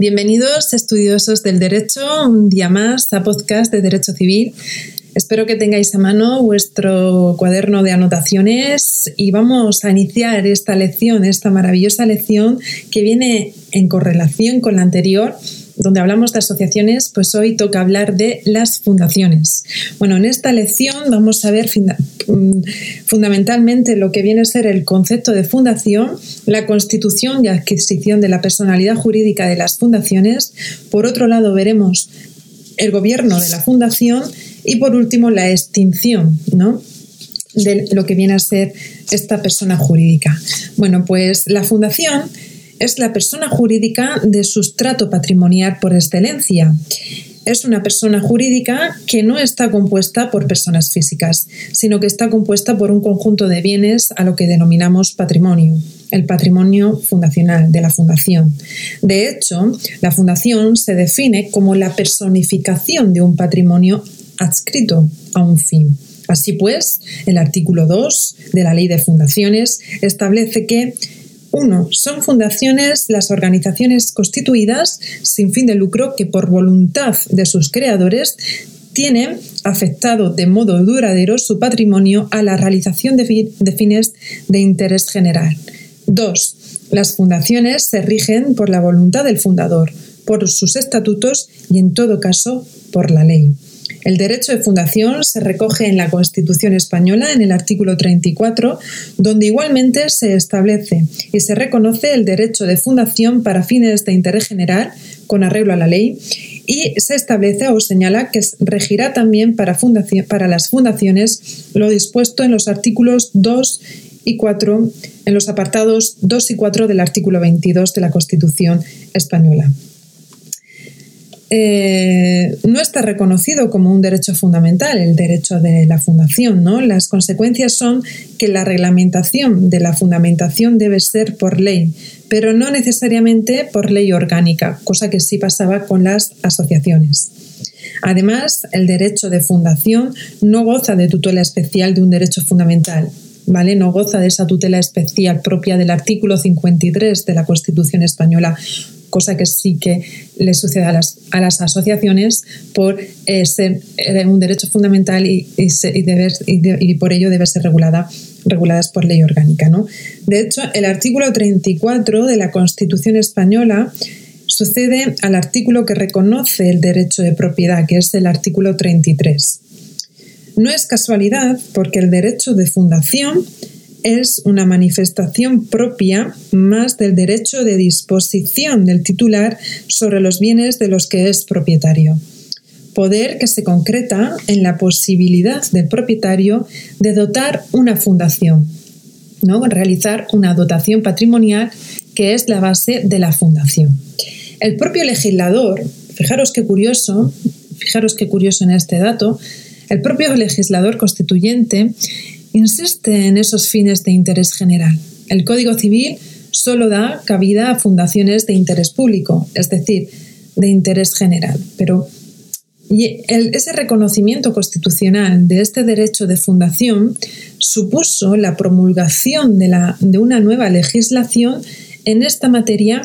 Bienvenidos estudiosos del derecho, un día más a podcast de Derecho Civil. Espero que tengáis a mano vuestro cuaderno de anotaciones y vamos a iniciar esta lección, esta maravillosa lección que viene en correlación con la anterior donde hablamos de asociaciones, pues hoy toca hablar de las fundaciones. Bueno, en esta lección vamos a ver mm, fundamentalmente lo que viene a ser el concepto de fundación, la constitución y adquisición de la personalidad jurídica de las fundaciones. Por otro lado, veremos el gobierno de la fundación y por último la extinción, ¿no? de lo que viene a ser esta persona jurídica. Bueno, pues la fundación es la persona jurídica de sustrato patrimonial por excelencia. Es una persona jurídica que no está compuesta por personas físicas, sino que está compuesta por un conjunto de bienes a lo que denominamos patrimonio, el patrimonio fundacional de la fundación. De hecho, la fundación se define como la personificación de un patrimonio adscrito a un fin. Así pues, el artículo 2 de la Ley de Fundaciones establece que uno, son fundaciones las organizaciones constituidas sin fin de lucro que por voluntad de sus creadores tienen afectado de modo duradero su patrimonio a la realización de, fines de interés general. Dos, las fundaciones se rigen por la voluntad del fundador, por sus estatutos y en todo caso por la ley. El derecho de fundación se recoge en la Constitución española en el artículo 34, donde igualmente se establece y se reconoce el derecho de fundación para fines de interés general con arreglo a la ley y se establece o señala que regirá también para, las fundaciones lo dispuesto en los artículos 2 y 4, en los apartados 2 y 4 del artículo 22 de la Constitución española. Eh, no está reconocido como un derecho fundamental el derecho de la fundación. ¿no? Las consecuencias son que la reglamentación de la fundamentación debe ser por ley, pero no necesariamente por ley orgánica, cosa que sí pasaba con las asociaciones. Además, el derecho de fundación no goza de tutela especial de un derecho fundamental, ¿vale? No goza de esa tutela especial propia del artículo 53 de la Constitución española cosa que sí que le sucede a las, a las asociaciones por ser eh, un derecho fundamental y, y, por ello debe ser regulada, reguladas por ley orgánica. ¿no? De hecho, el artículo 34 de la Constitución española sucede al artículo que reconoce el derecho de propiedad, que es el artículo 33. No es casualidad porque el derecho de fundación es una manifestación propia más del derecho de disposición del titular sobre los bienes de los que es propietario. Poder que se concreta en la posibilidad del propietario de dotar una fundación, ¿no? realizar una dotación patrimonial que es la base de la fundación. El propio legislador, fijaros qué curioso, fijaros qué curioso en este dato, el propio legislador constituyente insiste en esos fines de interés general. El Código Civil solo da cabida a fundaciones de interés público, es decir, de interés general. Pero ese reconocimiento constitucional de este derecho de fundación supuso la promulgación de, una nueva legislación en esta materia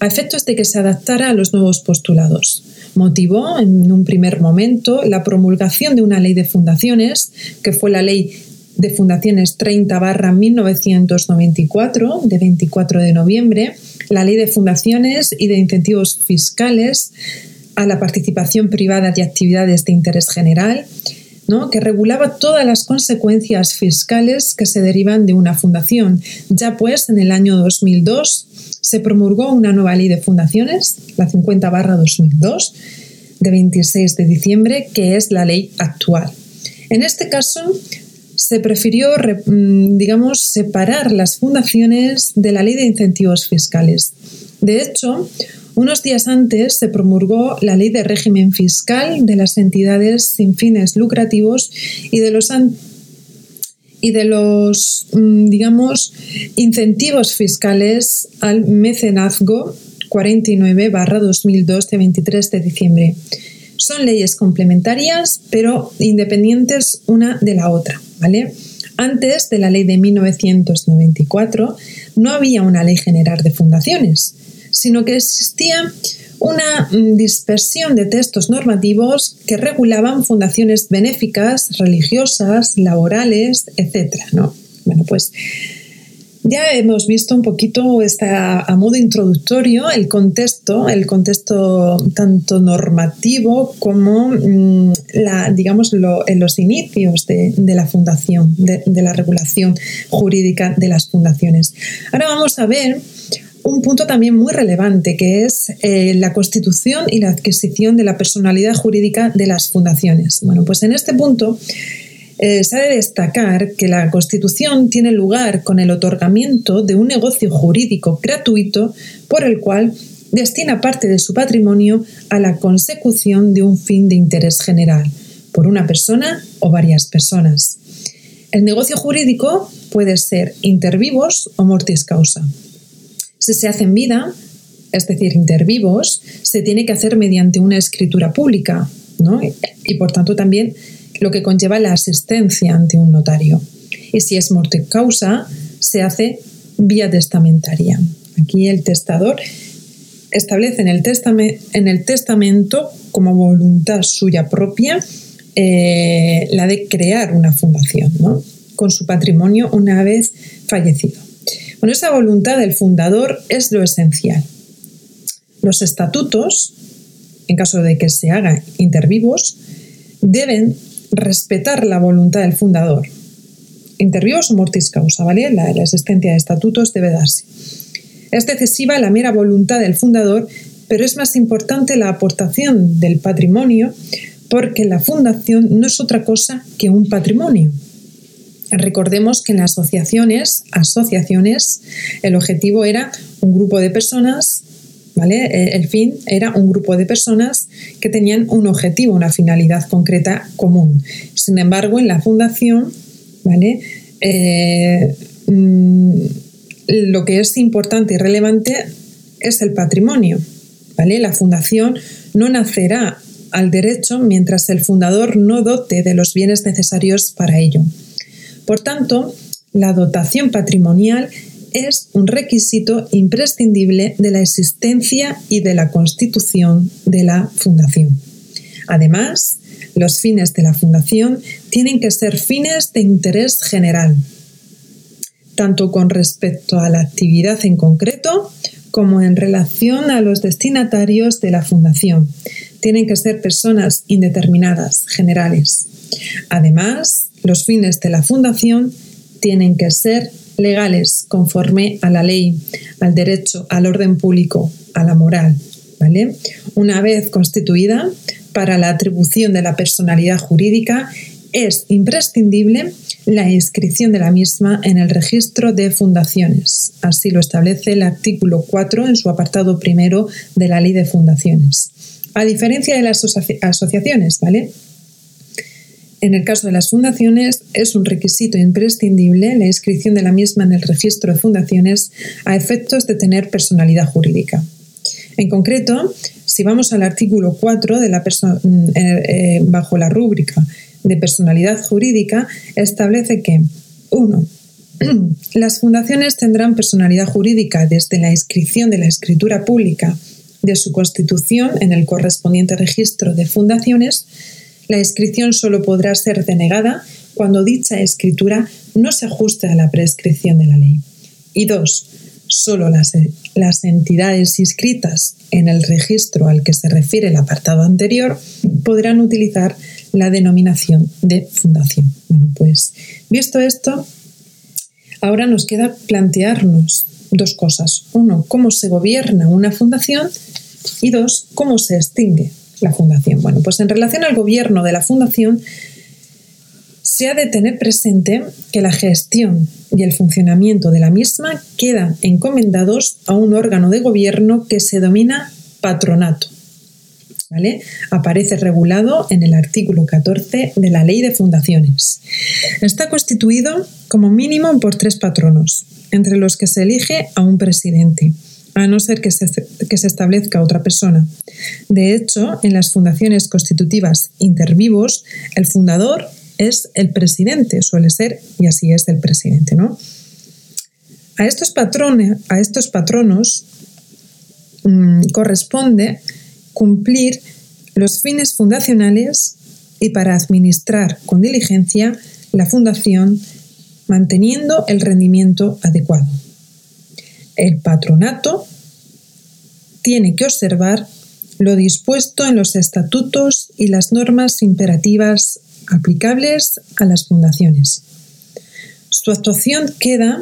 a efectos de que se adaptara a los nuevos postulados. Motivó en un primer momento la promulgación de una ley de fundaciones, que fue la ley de Fundaciones 30 barra 1994 de 24 de noviembre, la Ley de Fundaciones y de Incentivos Fiscales a la participación privada de actividades de interés general, ¿no? que regulaba todas las consecuencias fiscales que se derivan de una fundación. Ya pues, en el año 2002 se promulgó una nueva ley de fundaciones, la 50 barra 2002, de 26 de diciembre, que es la ley actual. En este caso, se prefirió, mm, digamos, separar las fundaciones de la ley de incentivos fiscales. De hecho, unos días antes se promulgó la ley de régimen fiscal de las entidades sin fines lucrativos y de los y de los, mm, digamos, incentivos fiscales al mecenazgo 49 2002 de 23 de diciembre. Son leyes complementarias, pero independientes una de la otra. ¿Vale? Antes de la ley de 1994 no había una ley general de fundaciones, sino que existía una mm, dispersión de textos normativos que regulaban fundaciones benéficas, religiosas, laborales, etc. ¿no? Bueno, pues ya hemos visto un poquito esta, a modo introductorio el contexto, el contexto tanto normativo como mm, la, digamos, en los inicios de, la fundación, de, la regulación jurídica de las fundaciones. Ahora vamos a ver un punto también muy relevante, que es eh, la constitución y la adquisición de la personalidad jurídica de las fundaciones. Bueno, pues en este punto eh, se ha de destacar que la Constitución tiene lugar con el otorgamiento de un negocio jurídico gratuito por el cual destina parte de su patrimonio a la consecución de un fin de interés general, por una persona o varias personas. El negocio jurídico puede ser intervivos o mortis causa. Si se hace en vida, es decir, intervivos, se tiene que hacer mediante una escritura pública, ¿no? Y por tanto también lo que conlleva la asistencia ante un notario. Y si es morte causa, se hace vía testamentaria. Aquí el testador establece en el, en el testamento como voluntad suya propia eh, la de crear una fundación con su patrimonio una vez fallecido. Bueno, esa voluntad del fundador es lo esencial. Los estatutos, en caso de que se haga intervivos, deben respetar la voluntad del fundador. Intervivos o mortis causa, ¿vale? La, existencia de estatutos debe darse. Es decisiva la mera voluntad del fundador, pero es más importante la aportación del patrimonio porque la fundación no es otra cosa que un patrimonio. Recordemos que en las asociaciones, asociaciones, el objetivo era un grupo de personas eh, el fin era un grupo de personas que tenían un objetivo, una finalidad concreta común. Sin embargo, en la fundación, ¿vale? Eh, mm, lo que es importante y relevante es el patrimonio. ¿vale? La fundación no nacerá al derecho mientras el fundador no dote de los bienes necesarios para ello. Por tanto, la dotación patrimonial es un requisito imprescindible de la existencia y de la constitución de la fundación. Además, los fines de la fundación tienen que ser fines de interés general, tanto con respecto a la actividad en concreto como en relación a los destinatarios de la fundación. Tienen que ser personas indeterminadas, generales. Además, los fines de la fundación tienen que ser legales conforme a la ley, al derecho, al orden público, a la moral. ¿vale? Una vez constituida, para la atribución de la personalidad jurídica es imprescindible la inscripción de la misma en el registro de fundaciones. Así lo establece el artículo 4 en su apartado primero de la ley de fundaciones. A diferencia de las asociaciones, ¿vale? En el caso de las fundaciones, es un requisito imprescindible la inscripción de la misma en el registro de fundaciones a efectos de tener personalidad jurídica. En concreto, si vamos al artículo 4 de la mm, eh, eh, bajo la rúbrica de personalidad jurídica, establece que 1. Las fundaciones tendrán personalidad jurídica desde la inscripción de la escritura pública de su constitución en el correspondiente registro de fundaciones la inscripción solo podrá ser denegada cuando dicha escritura no se ajuste a la prescripción de la ley. Y dos, solo las, las entidades inscritas en el registro al que se refiere el apartado anterior podrán utilizar la denominación de fundación. Bueno, pues visto esto, ahora nos queda plantearnos dos cosas. Uno, cómo se gobierna una fundación y dos, cómo se extingue la fundación. Bueno, pues en relación al gobierno de la fundación, se ha de tener presente que la gestión y el funcionamiento de la misma quedan encomendados a un órgano de gobierno que se domina patronato. ¿Vale? Aparece regulado en el artículo 14 de la Ley de Fundaciones. Está constituido como mínimo por tres patronos, entre los que se elige a un presidente, a no ser que se, que se establezca otra persona. De hecho, en las fundaciones constitutivas intervivos, el fundador es el presidente, suele ser, y así es el presidente, ¿no? A estos, a estos patronos mm, corresponde cumplir los fines fundacionales y para administrar con diligencia la fundación manteniendo el rendimiento adecuado. El patronato tiene que observar lo dispuesto en los estatutos y las normas imperativas aplicables a las fundaciones. Su actuación queda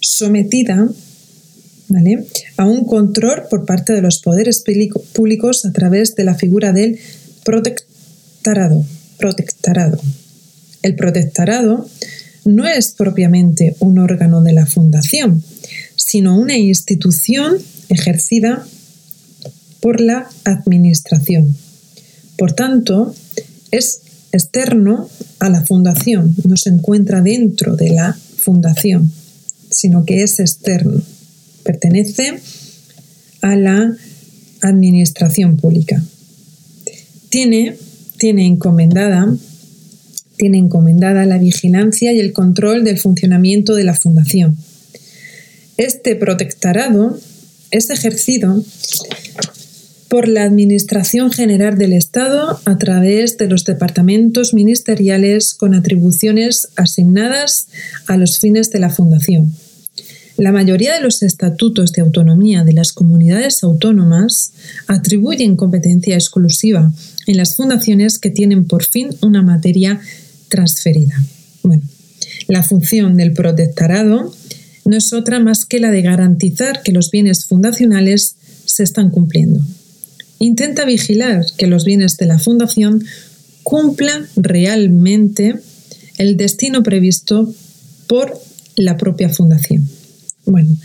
sometida a un control por parte de los poderes públicos a través de la figura del protectorado. protectorado. El protectorado no es propiamente un órgano de la fundación, sino una institución ejercida por la administración. Por tanto, es externo a la fundación, no se encuentra dentro de la fundación, sino que es externo, pertenece a la administración pública. Tiene, tiene encomendada tiene encomendada la vigilancia y el control del funcionamiento de la fundación. Este protectorado es ejercido por la Administración General del Estado a través de los departamentos ministeriales con atribuciones asignadas a los fines de la Fundación. La mayoría de los estatutos de autonomía de las comunidades autónomas atribuyen competencia exclusiva en las fundaciones que tienen por fin una materia transferida. Bueno, la función del protectorado no es otra más que la de garantizar que los bienes fundacionales se están cumpliendo intenta vigilar que los bienes de la Fundación cumplan realmente el destino previsto por la propia Fundación. Bueno,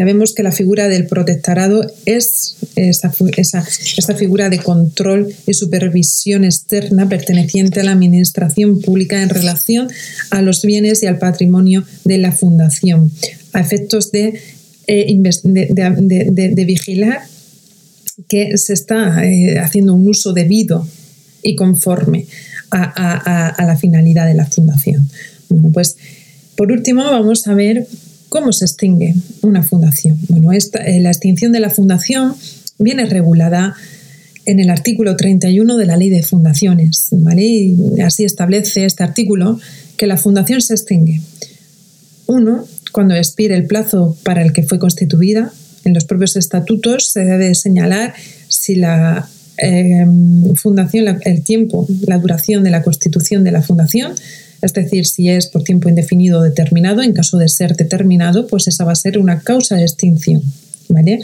ya vemos que la figura del protectorado es esa, esa, figura de control y supervisión externa perteneciente a la administración pública en relación a los bienes y al patrimonio de la fundación, a efectos de, eh, de vigilar que se está eh, haciendo un uso debido y conforme a, la finalidad de la fundación. Bueno, pues por último vamos a ver cómo se extingue una fundación. Bueno, eh, la extinción de la fundación viene regulada en el artículo 31 de la Ley de Fundaciones, ¿vale? Así establece este artículo que la fundación se extingue. Uno, cuando expire el plazo para el que fue constituida, en los propios estatutos se debe señalar si la em, fundación, el tiempo, la duración de la constitución de la fundación, es decir, si es por tiempo indefinido o determinado, en caso de ser determinado, pues esa va a ser una causa de extinción, ¿vale?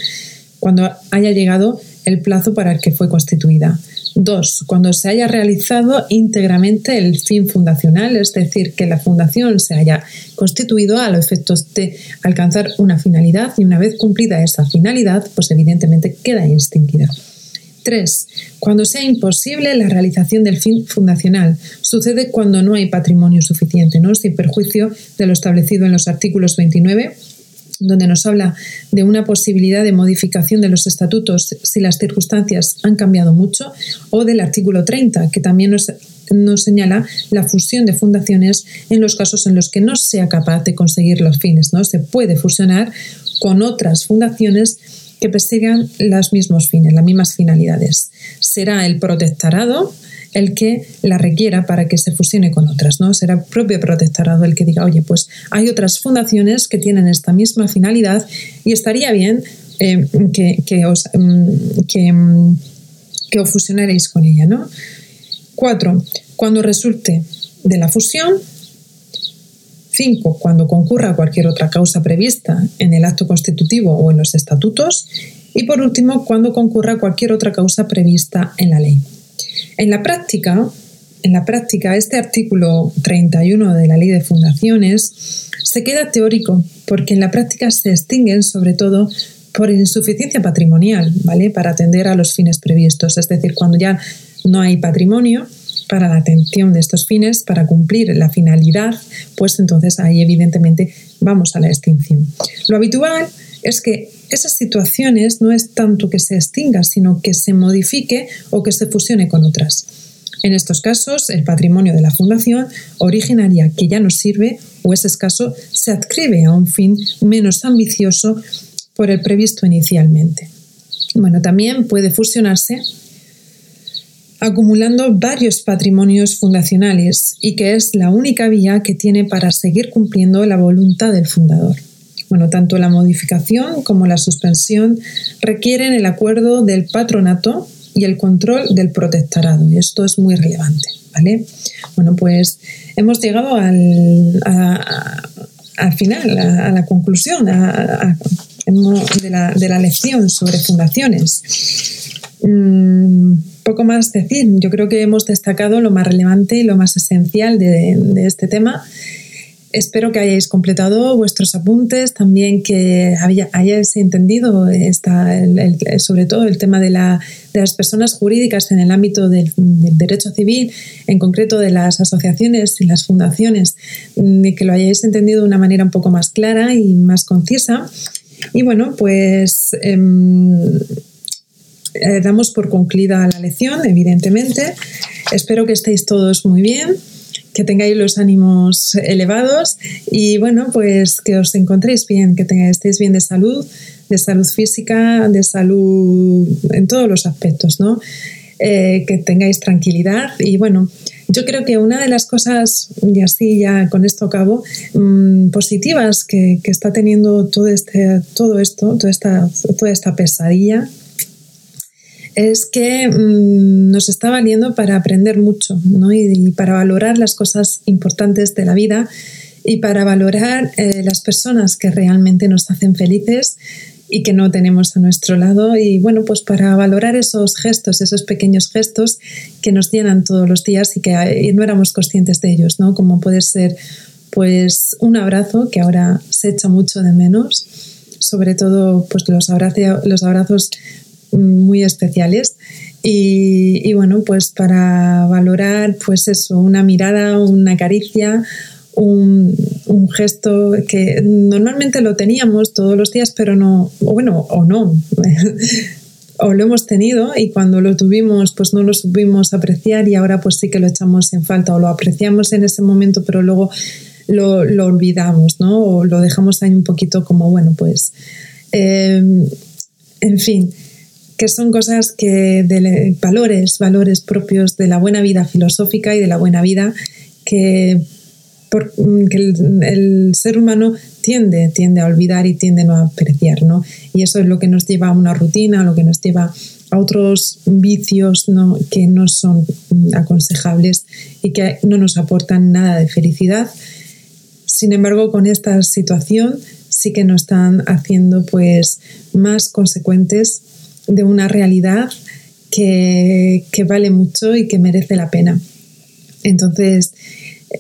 Cuando haya llegado el plazo para el que fue constituida. Dos, cuando se haya realizado íntegramente el fin fundacional, es decir, que la fundación se haya constituido a los efectos de alcanzar una finalidad y una vez cumplida esa finalidad, pues evidentemente queda extinguida. Tres, cuando sea imposible la realización del fin fundacional. Sucede cuando no hay patrimonio suficiente, ¿no? sin perjuicio de lo establecido en los artículos 29 donde nos habla de una posibilidad de modificación de los estatutos si las circunstancias han cambiado mucho, o del artículo 30, que también nos, nos señala la fusión de fundaciones en los casos en los que no sea capaz de conseguir los fines. ¿no? Se puede fusionar con otras fundaciones que persigan los mismos fines, las mismas finalidades. Será el protectorado el que la requiera para que se fusione con otras, ¿no? Será el propio protectorado el que diga, oye, pues hay otras fundaciones que tienen esta misma finalidad y estaría bien eh, que, os, mm, mm, que, os fusionaréis con ella, ¿no? Cuatro, cuando resulte de la fusión, Cinco, cuando concurra cualquier otra causa prevista en el acto constitutivo o en los estatutos. Y por último, cuando concurra cualquier otra causa prevista en la ley. En la práctica, en la práctica, este artículo 31 de la Ley de Fundaciones se queda teórico porque en la práctica se extinguen sobre todo por insuficiencia patrimonial, ¿vale? Para atender a los fines previstos, es decir, cuando ya no hay patrimonio para la atención de estos fines, para cumplir la finalidad, pues entonces ahí evidentemente vamos a la extinción. Lo habitual es que esas situaciones no es tanto que se extinga, sino que se modifique o que se fusione con otras. En estos casos, el patrimonio de la fundación originaria que ya no sirve o es escaso se adscribe a un fin menos ambicioso por el previsto inicialmente. Bueno, también puede fusionarse acumulando varios patrimonios fundacionales y que es la única vía que tiene para seguir cumpliendo la voluntad del fundador. Bueno, tanto la modificación como la suspensión requieren el acuerdo del patronato y el control del protectorado. Y esto es muy relevante, ¿vale? Bueno, pues hemos llegado al, final, a, la conclusión de, la, lección sobre fundaciones. Mm, poco más decir. Yo creo que hemos destacado lo más relevante y lo más esencial de, este tema Espero que hayáis completado vuestros apuntes, también que hayáis entendido sobre todo el tema de, las personas jurídicas en el ámbito del, derecho civil, en concreto de las asociaciones y las fundaciones, y que lo hayáis entendido de una manera un poco más clara y más concisa. Y bueno, pues em, eh, damos por concluida la lección, evidentemente. Espero que estéis todos muy bien que tengáis los ánimos elevados y bueno, pues que os encontréis bien, que estéis bien de salud, de salud física, de salud en todos los aspectos, ¿no? Eh, que tengáis tranquilidad y bueno, yo creo que una de las cosas, y así ya con esto acabo, mm, positivas que, que, está teniendo todo, este, todo esto, toda esta, toda esta pesadilla es que mm, nos está valiendo para aprender mucho y, para valorar las cosas importantes de la vida y para valorar eh, las personas que realmente nos hacen felices y que no tenemos a nuestro lado. Y bueno pues para valorar esos gestos esos pequeños gestos que nos llenan todos los días y que eh, no éramos conscientes de ellos no como puede ser pues un abrazo que ahora se echa mucho de menos sobre todo pues los abrazos muy especiales. Y, bueno, pues para valorar, pues eso, una mirada, una caricia, un, gesto que normalmente lo teníamos todos los días, pero no, o bueno, o no. o lo hemos tenido y cuando lo tuvimos pues no lo supimos apreciar y ahora pues sí que lo echamos en falta o lo apreciamos en ese momento pero luego lo, olvidamos ¿no? o lo dejamos ahí un poquito como bueno pues eh, en fin que son cosas que de valores, valores propios de la buena vida filosófica y de la buena vida que, el, ser humano tiende, tiende a olvidar y tiende no a apreciar, ¿no? Y eso es lo que nos lleva a una rutina, lo que nos lleva a otros vicios ¿no? que no son aconsejables y que no nos aportan nada de felicidad. Sin embargo, con esta situación sí que nos están haciendo pues más consecuentes de una realidad que, vale mucho y que merece la pena. Entonces,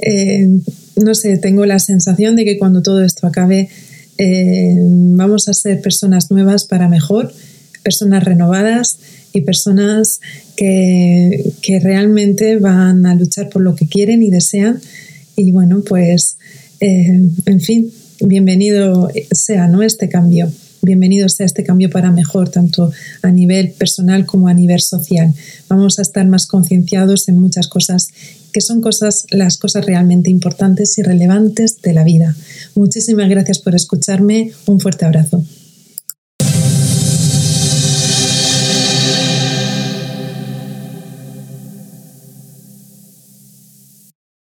eh, no sé, tengo la sensación de que cuando todo esto acabe eh, vamos a ser personas nuevas para mejor, personas renovadas y personas que, realmente van a luchar por lo que quieren y desean. Y bueno, pues, eh, en fin, bienvenido sea ¿no? este cambio bienvenidos a este cambio para mejor, tanto a nivel personal como a nivel social. Vamos a estar más concienciados en muchas cosas que son cosas, las cosas realmente importantes y relevantes de la vida. Muchísimas gracias por escucharme. Un fuerte abrazo.